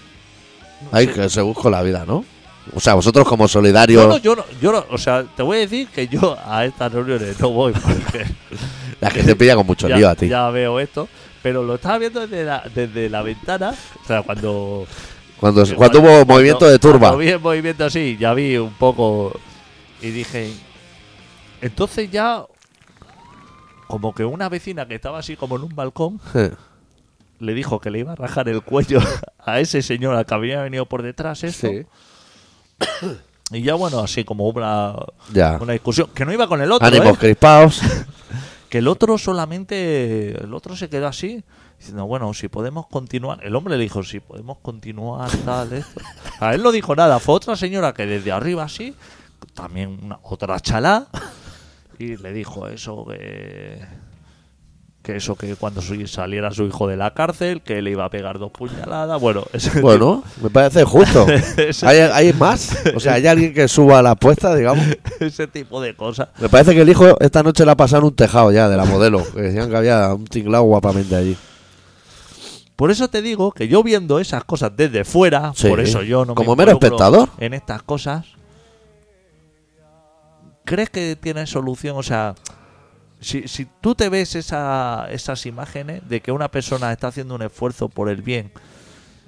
No Ay, que se buscó la vida, ¿no? O sea, vosotros como solidarios. No, no, yo no, yo no, o sea, te voy a decir que yo a estas reuniones no voy porque *laughs* La que te pilla con mucho ya, lío a ti. ya veo esto. Pero lo estaba viendo desde la, desde la ventana. O sea, cuando. Cuando, cuando hubo movimiento de turba. Cuando vi el movimiento así, ya vi un poco. Y dije. Entonces ya. Como que una vecina que estaba así como en un balcón le dijo que le iba a rajar el cuello *laughs* a ese señor al que había venido por detrás esto. Sí. *coughs* Y ya bueno, así como una, Ya. una discusión. Que no iba con el otro, Ánimos ¿eh? crispados. *laughs* Que el otro solamente. El otro se quedó así. Diciendo, bueno, si podemos continuar. El hombre le dijo, si podemos continuar, tal, esto. *laughs* A él no dijo nada. Fue otra señora que desde arriba así. También una, otra chalá. Y le dijo eso que. Que eso que cuando saliera su hijo de la cárcel, que le iba a pegar dos puñaladas. Bueno, *laughs* ese Bueno, me parece justo. *laughs* Ese- ¿Hay, hay más? O sea, ¿hay alguien que suba la apuesta, digamos? *laughs* ese tipo de cosas. Me parece que el hijo esta noche la ha pasado en un tejado ya de la modelo. Que decían que había un tinglado guapamente allí. Por eso te digo que yo viendo esas cosas desde fuera, Sí. por eso yo no me Como mero espectador. en estas cosas. ¿Crees que tiene solución? O sea, si, si tú te ves esa, esas imágenes de que una persona está haciendo un esfuerzo por el bien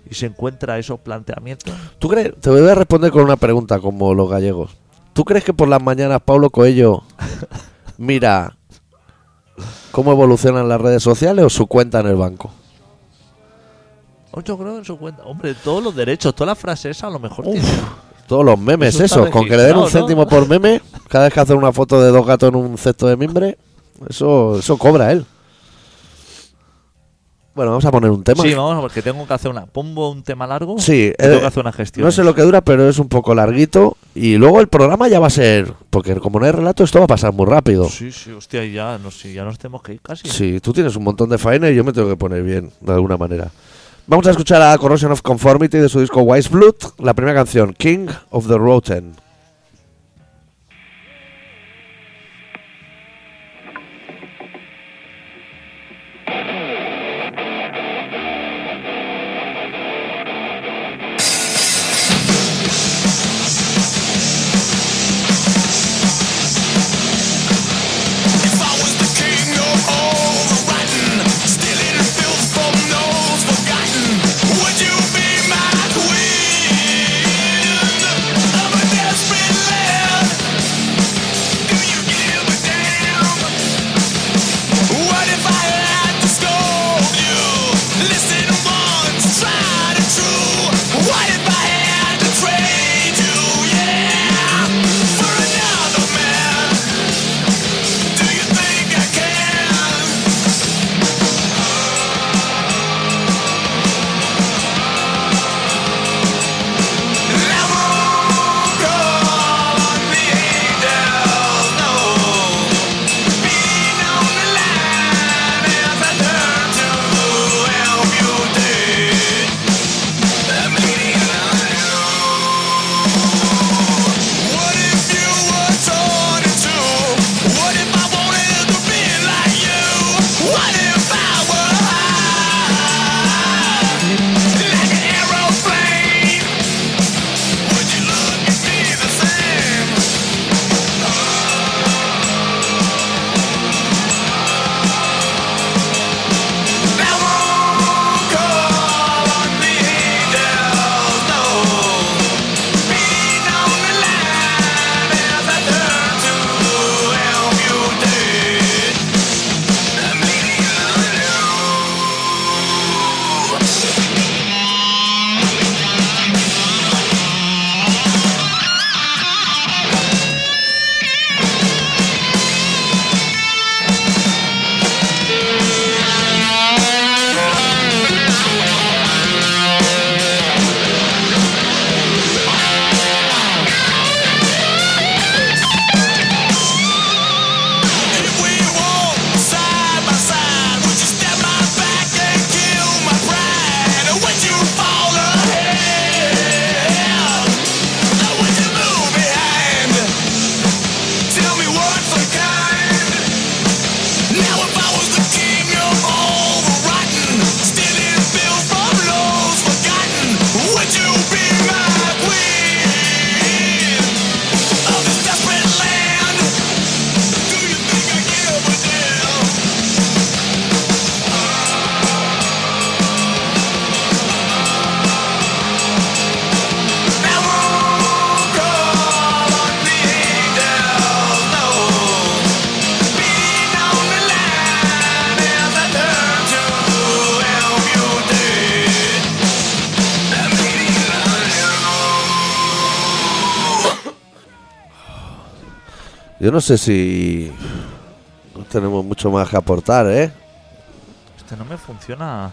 y se encuentra esos planteamientos, ¿Tú crees? Te voy a responder con una pregunta como los gallegos. ¿Tú crees que por las mañanas Pablo Coello *laughs* mira cómo evolucionan las redes sociales o su cuenta en el banco? yo creo en su cuenta, hombre, todos los derechos, todas las frases esas a lo mejor Uf. Todos los memes, Eso con que le den un céntimo por meme, cada vez que hace una foto de dos gatos en un cesto de mimbre, eso, eso cobra él. Bueno, vamos a poner un tema. Sí, vamos, porque tengo que hacer una. Pongo un tema largo. Sí, tengo eh, que hacer una gestión. No sé lo que dura, pero es un poco larguito. Y luego el programa ya va a ser. Porque como no hay relato, esto va a pasar muy rápido. Sí, sí, hostia, ya, no sé, ya nos tenemos que ir casi. Sí, tú tienes un montón de faena y yo me tengo que poner bien, de alguna manera. Vamos a escuchar a Corrosion of Conformity de su disco Wise Blood, la primera canción, King of the Rotten. Yo no sé si no tenemos mucho más que aportar, ¿eh? Este no me funciona.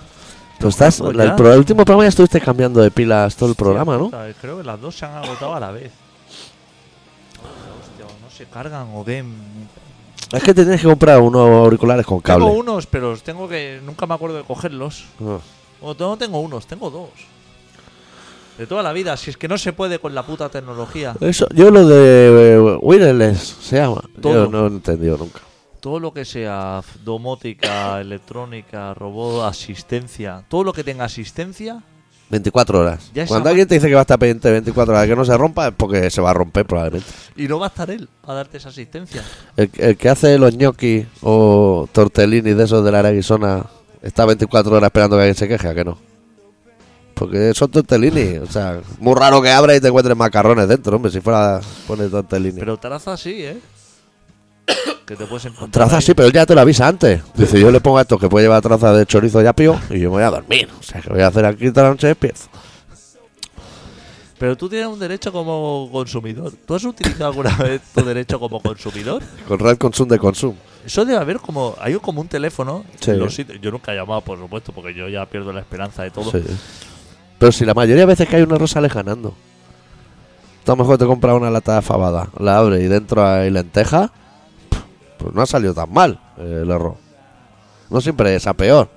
Tú estás, la- el, pro- el último programa ya estuviste cambiando de pilas todo el programa, ¿no? Puta, Creo que las dos se han agotado a la vez. Hostia, no se cargan o ven. Es que te tienes que comprar unos auriculares con cable. Tengo unos, pero tengo que. Nunca me acuerdo de cogerlos. Ah. O no tengo unos, tengo dos. De toda la vida, si es que no se puede con la puta tecnología. Eso, yo lo de eh, wireless se llama. Todo. Yo no he entendido nunca. Todo lo que sea domótica, *coughs* electrónica, robot, asistencia, todo lo que tenga asistencia, 24 horas. Ya Cuando alguien te dice que va a estar pendiente 24 horas que no se rompa es porque se va a romper probablemente. y no va a estar él a darte esa asistencia. El, el que hace los gnocchi o tortellini de esos de la Arizona está 24 horas esperando que alguien se queje, ¿a que no? Porque son tortellini, o sea, muy raro que abra y te encuentres macarrones dentro, hombre, si fuera pone tortellini. Pero traza sí, ¿eh? que te puedes encontrar. Traza ahí. sí, pero él ya te lo avisa antes. Dice, yo le pongo a esto que puede llevar traza de chorizo y apio y yo me voy a dormir. O sea, que voy a hacer aquí toda la noche despierto. Pero tú tienes un derecho como consumidor. ¿Tú has utilizado alguna *laughs* vez tu derecho como consumidor? Con Red Consum de Consum. Eso debe haber como. Hay como un teléfono. Sí. en los sitios- yo nunca he llamado, por supuesto, porque yo ya pierdo la esperanza de todo. Sí. Pero si la mayoría de veces que hay un error sale ganando. A lo mejor te compras una lata de fabada, la abres y dentro hay lenteja, pues no ha salido tan mal eh, el error. No siempre es a peor.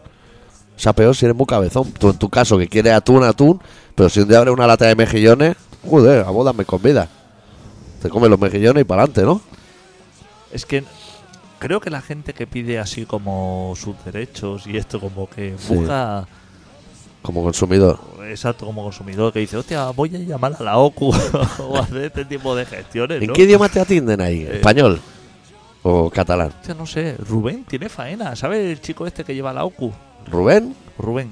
Es a peor si eres muy cabezón. Tú en tu caso que quieres atún, atún, pero si un día abres una lata de mejillones, joder, a bodas me convidas. Te comes los mejillones y para adelante, ¿no? Es que creo que la gente que pide así como sus derechos y esto como que Sí. Como consumidor. exacto, como consumidor, que dice, hostia, voy a llamar a la OCU o *laughs* hacer este tipo de gestiones, ¿En qué idioma te atienden ahí? Eh. ¿Español? ¿O catalán? Hostia, no sé, Rubén tiene faena, ¿sabes el chico este que lleva la OCU? ¿Rubén? Rubén,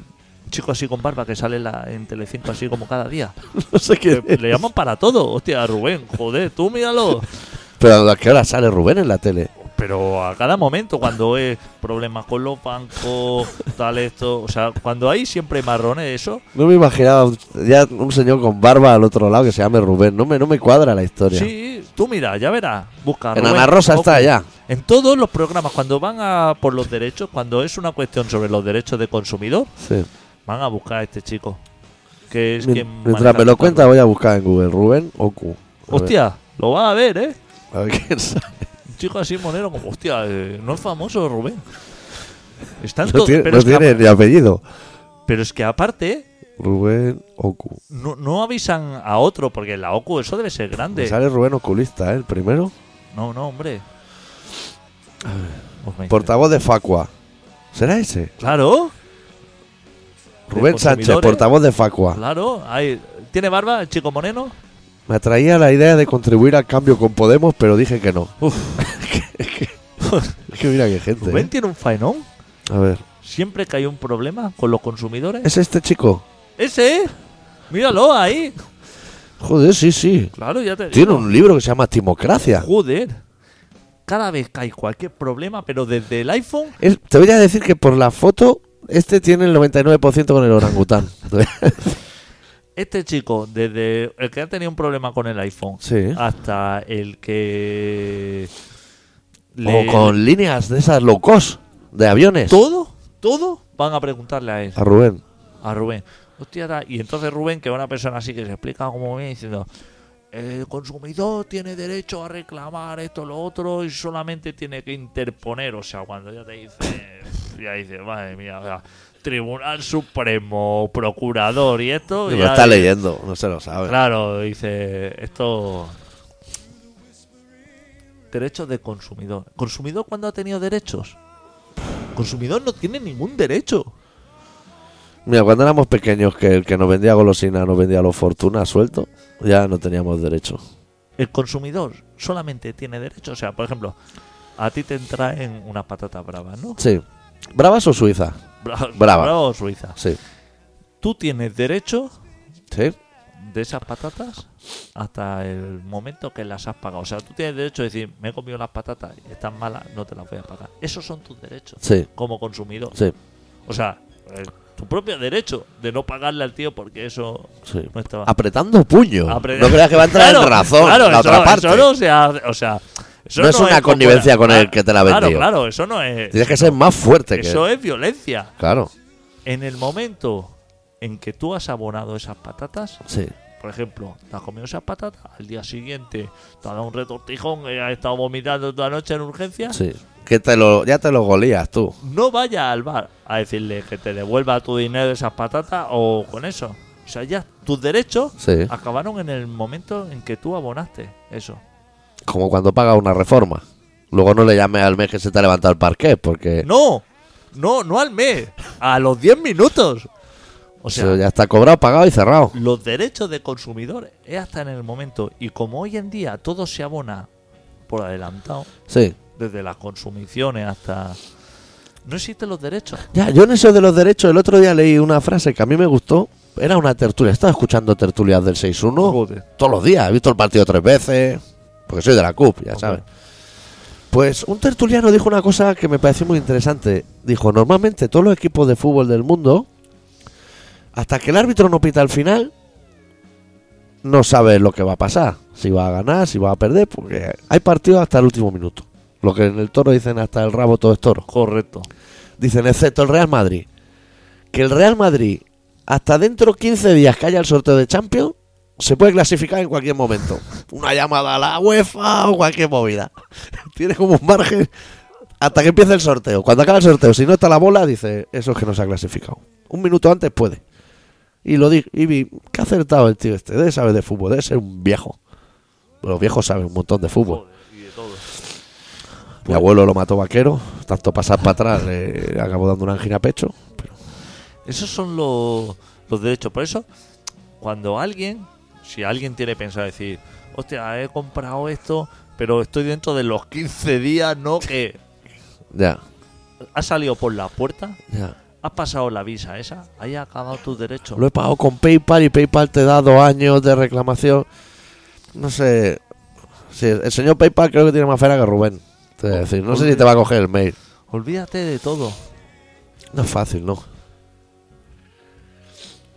un chico así con barba que sale en, la, en Telecinco así como cada día. *laughs* No sé qué. Le, le llaman para todo, hostia, Rubén, joder, tú míralo. *laughs* Pero ¿a qué hora sale Rubén en la tele? Pero a cada momento, cuando *laughs* es problemas con los bancos, tal esto, o sea, cuando hay siempre marrones, eso, No me imaginaba ya un señor con barba al otro lado que se llame Rubén. No me, no me cuadra la historia. sí, tú mira, ya verás, busca. en Rubén, Ana Rosa está ya. En todos los programas, cuando van a por los derechos, cuando es una cuestión sobre los derechos de consumidor, Sí. van a buscar a este chico. Que es quien Mientras me lo cuenta voy a buscar en Google. Rubén ver, Hostia, lo vas a ver, ¿eh? A ver quién *laughs* sabe. Chico así monero, como, hostia, eh, no es famoso Rubén. Está en No tiene, pero, no es que tiene ni apellido. pero es que aparte, Rubén Ocu. no, no avisan a otro, porque la OCU eso debe ser Me grande. sale Rubén Oculista, ¿eh? El primero. No, no, hombre. Pues me- Portavoz de Facua. ¿Será ese? Claro, Rubén Sánchez, consumidores. portavoz de Facua. claro. Ahí. ¿Tiene barba el chico moreno? Me atraía la idea de contribuir al cambio con Podemos, pero dije que no. Uf. *laughs* Es que mira qué gente. Rubén ¿eh? tiene un faenón. A ver. Siempre que hay un problema con los consumidores. ¿Es este chico? ¡Ese! Míralo ahí. Joder, sí, sí. Claro, ya te Tiene digo. un libro que se llama Timocracia. Joder. Cada vez que hay cualquier problema, pero desde el iPhone Es- te voy a decir que por la foto, este tiene el 99% con el orangután. *laughs* Este chico, desde el que ha tenido un problema con el iPhone sí. hasta el que. O le- con líneas de esas low cost, de aviones. Todo, todo van a preguntarle a él, A Rubén. a Rubén. Hostia, y entonces Rubén, que es una persona así que se explica como bien, diciendo: el consumidor tiene derecho a reclamar esto, lo otro, y solamente tiene que interponer. O sea, cuando ya te dice, *laughs* ya dice, madre mía, o sea, Tribunal Supremo, Procurador y esto. Lo ya está dice- leyendo, no se lo sabe. Claro, dice, esto... Derechos de consumidor. ¿Consumidor cuándo ha tenido derechos? Consumidor no tiene ningún derecho. Mira, cuando éramos pequeños, que el que nos vendía golosina nos vendía los fortuna suelto, ya no teníamos derecho. El consumidor solamente tiene derecho. O sea, por ejemplo, a ti te traen unas patatas bravas, ¿no? Sí. ¿Bravas o Suiza? Bra- Brava. Brava suiza. Sí. Tú tienes derecho Sí. de esas patatas hasta el momento que las has pagado. O sea, tú tienes derecho a decir, me he comido las patatas y están malas, no te las voy a pagar. Esos son tus derechos Sí. como consumidor. Sí. O sea, eh, tu propio derecho de no pagarle al tío porque eso Sí. no estaba. Apretando puño. Apre- No creas que va a entrar *laughs* Claro, en razón claro, la eso, otra parte. eso no se hace- o sea, Eso no es una connivencia con el que te la ha Claro, claro, eso no es. Tienes que ser más fuerte que Eso es violencia. Claro, En el momento en que tú has abonado esas patatas, sí. por ejemplo, te has comido esas patatas, al día siguiente te ha dado un retortijón que has estado vomitando toda la noche en urgencia, Sí. Que te lo, ya te lo golías tú. no vayas al bar a decirle que te devuelva tu dinero de esas patatas o con eso. O sea, ya tus derechos Sí. acabaron en el momento en que tú abonaste eso. Como cuando pagas una reforma. Luego no le llames al mes que se te ha levantado el parqué, porque No, no, no al mes, a los 10 minutos. O sea, eso ya está cobrado, pagado y cerrado. los derechos de consumidor es hasta en el momento. Y como hoy en día todo se abona por adelantado, Sí. desde las consumiciones hasta... No existen los derechos. Ya, yo en eso de los derechos, el otro día leí una frase que a mí me gustó. Era una tertulia. Estaba escuchando tertulias del 6-1 Joder. todos los días. He visto el partido tres veces. Porque soy de la CUP, ya sabes. Pues un tertuliano dijo una cosa que me pareció muy interesante. Dijo, normalmente todos los equipos de fútbol del mundo, hasta que el árbitro no pita al final, no sabe lo que va a pasar. Si va a ganar, si va a perder, porque hay partidos hasta el último minuto. Lo que en el toro dicen hasta el rabo todo es toro. Correcto. Dicen, excepto el Real Madrid. Que el Real Madrid, hasta dentro de 15 días que haya el sorteo de Champions, se puede clasificar en cualquier momento. Una llamada a la UEFA o cualquier movida. *laughs* Tiene como un margen hasta que empiece el sorteo. Cuando acaba el sorteo, si no está la bola, dice, eso es que no se ha clasificado. Un minuto antes puede. Y lo dije, y vi, qué acertado el tío este. Debe saber de fútbol, debe ser un viejo. Los viejos saben un montón de fútbol. Joder, y de todo. Mi abuelo lo mató vaquero, tanto pasar para atrás le acabó dando una angina a pecho. Pero Esos son los, los derechos. Por eso, cuando alguien, si alguien tiene pensado decir, hostia, he comprado esto, pero estoy dentro de los 15 días, no que *laughs* ya, has salido por la puerta, ya. has pasado la visa esa, ahí ha acabado tus derechos. Lo he pagado con PayPal y PayPal te da dos años de reclamación. No sé. Sí, el señor PayPal creo que tiene más fera que Rubén. Te voy a decir. No sé si te va a coger el mail. Olvídate de todo. No es fácil, ¿no?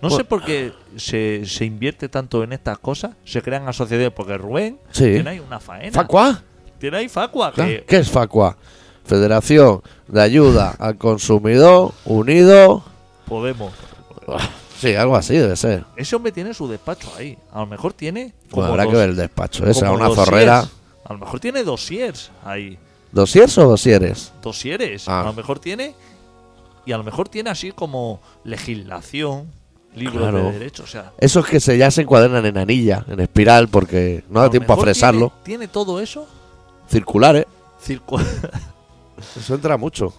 No Bueno. sé por qué se, se invierte tanto en estas cosas, se crean asociaciones, porque Rubén Sí. tiene ahí una faena. ¿Facua? Tiene ahí Facua. que- ¿Qué es Facua? Federación de Ayuda al Consumidor Unido. Podemos. Sí, algo así debe ser. Ese hombre tiene su despacho ahí. A lo mejor tiene. Bueno, como habrá que ver el despacho. Esa, una zorrera. A lo mejor tiene dosiers ahí. ¿Dosiers o dosieres? Dosieres. Ah. A lo mejor tiene. Y a lo mejor tiene así como legislación, libros Claro. de derecho. O sea, Esos que se, ya se encuadernan en anilla, en espiral, porque no da tiempo a fresarlo. Tiene, tiene todo eso. Circulares. circu- *laughs* Eso entra mucho.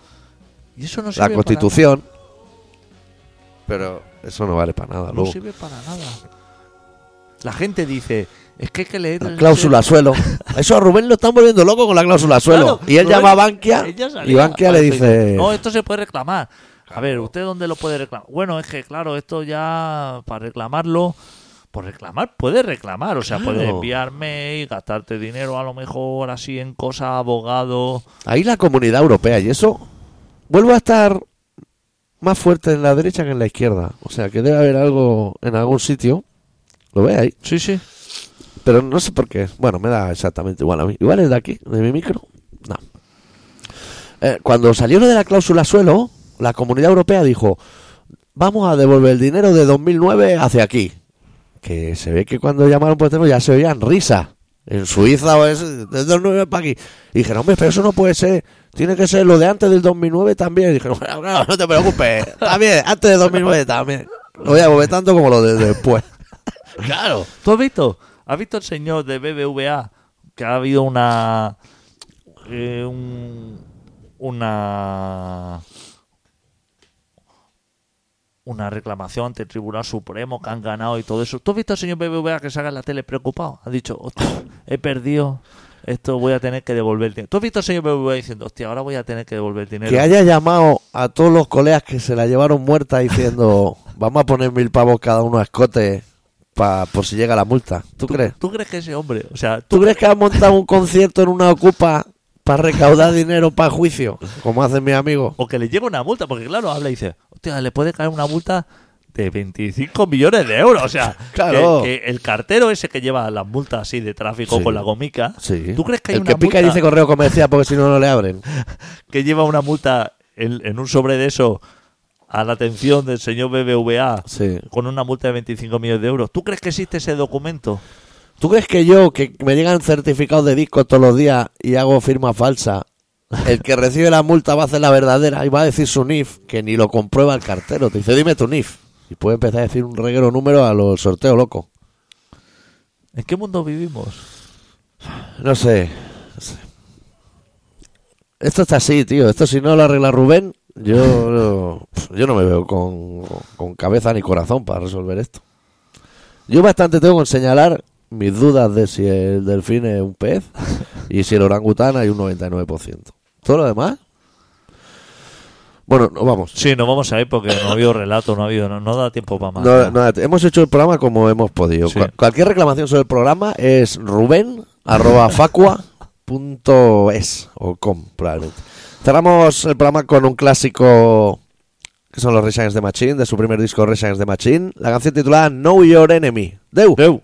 y eso no sirve La para constitución. Pero eso no vale para nada. No luego. sirve para nada. La gente dice, es que hay que leer La el- cláusula suelo. *laughs* Eso a Rubén lo están volviendo loco con la cláusula suelo. Claro, y él Rubén, llama a Bankia y Bankia le dice... No, esto se puede reclamar. A ver, ¿usted dónde lo puede reclamar? Bueno, es que claro, esto ya para reclamarlo, por reclamar, puede reclamar. O sea, Claro. puede enviar mail, gastarte dinero a lo mejor así en cosas, abogado. Ahí la comunidad europea y eso vuelve a estar más fuerte en la derecha que en la izquierda. O sea que debe haber algo en algún sitio. Lo ve ahí. Sí, sí. Pero no sé por qué. Bueno, me da exactamente igual a mí. Igual es de aquí, de mi micro. No. Eh, cuando salió lo de la cláusula suelo, la comunidad europea dijo, vamos a devolver el dinero de 2009 hacia aquí. Que se ve que cuando llamaron por teléfono ya se oían risas. En Suiza o es de 2009 para aquí. Y dijeron, hombre, pero eso no puede ser. Tiene que ser lo de antes del 2009 también. Y dijeron, bueno, claro, no te preocupes. También, antes del 2009 también. Lo voy a devolver tanto como lo de después. *laughs* claro. ¿Tú has visto? ¿Has visto el señor de BBVA que ha habido una eh, un- una una reclamación ante el Tribunal Supremo que han ganado y todo eso? ¿Tú has visto al señor BBVA que salga en la tele preocupado? Ha dicho, hostia, he perdido, esto voy a tener que devolver el dinero. ¿Tú has visto al señor BBVA diciendo, hostia, ahora voy a tener que devolver el dinero? Que haya llamado a todos los colegas que se la llevaron muerta diciendo *laughs* vamos a poner mil pavos cada uno a escote pa, por si llega la multa. ¿Tú, crees? ¿Tú crees que ese hombre, o sea, ¿Tú crees que ha montado un concierto en una ocupa para recaudar dinero para juicio? Como hacen mis amigos. o que le llega una multa, porque claro, habla y dice, hostia, le puede caer una multa de 25 millones de euros. O sea, *laughs* Claro. que, que el cartero ese que lleva las multas así de tráfico Sí. con la gomica, Sí. ¿tú crees que hay El una que pica y dice correo comercial porque si no, no le abren. *laughs* que lleva una multa en, en un sobre de eso a la atención del señor BBVA Sí. con una multa de 25 millones de euros? ¿Tú crees que existe ese documento? ¿Tú crees que yo, que me llegan certificados de discos todos los días y hago firma falsa, el que recibe la multa va a hacer la verdadera y va a decir su NIF, que ni lo comprueba el cartero? Te dice, dime tu NIF. Y puede empezar a decir un reguero número a los sorteos locos. ¿En qué mundo vivimos? No sé. no sé. Esto está así, tío. Esto si no lo arregla Rubén, yo, yo no me veo con, con cabeza ni corazón para resolver esto. Yo bastante tengo que señalar mis dudas de si el delfín es un pez y si el orangután hay un 99%. Todo lo demás. Bueno, no vamos. Sí, no vamos a ir porque no ha habido relato, no ha habido, no, no da tiempo para más. No, no, hemos hecho el programa como hemos podido. Sí. Cualquier reclamación sobre el programa es ruben arroba *laughs* facua punto es o com probablemente. Cerramos el programa con un clásico que son los Rage the Machine, de su primer disco Rage the Machine. La canción titulada Know Your Enemy. Deu. Deu.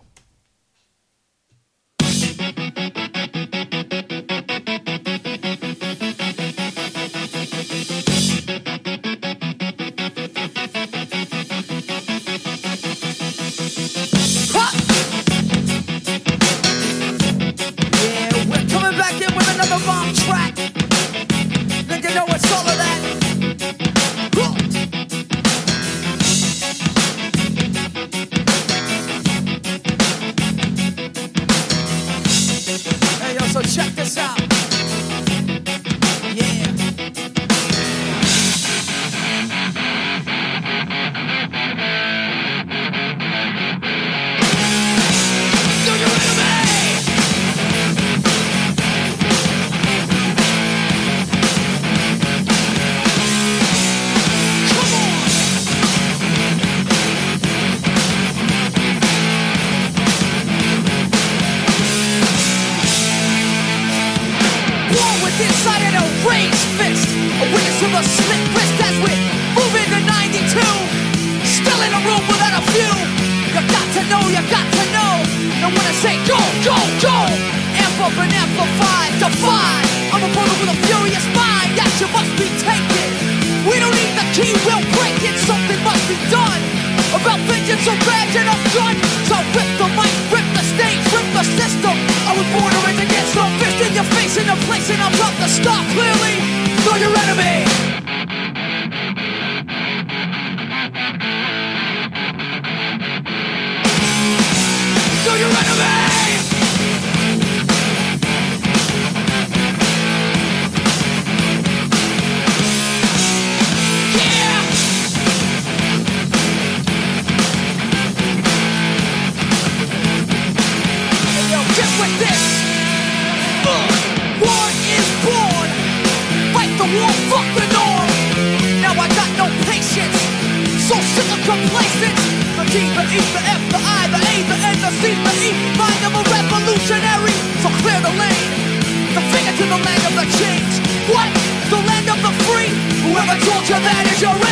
Your that is your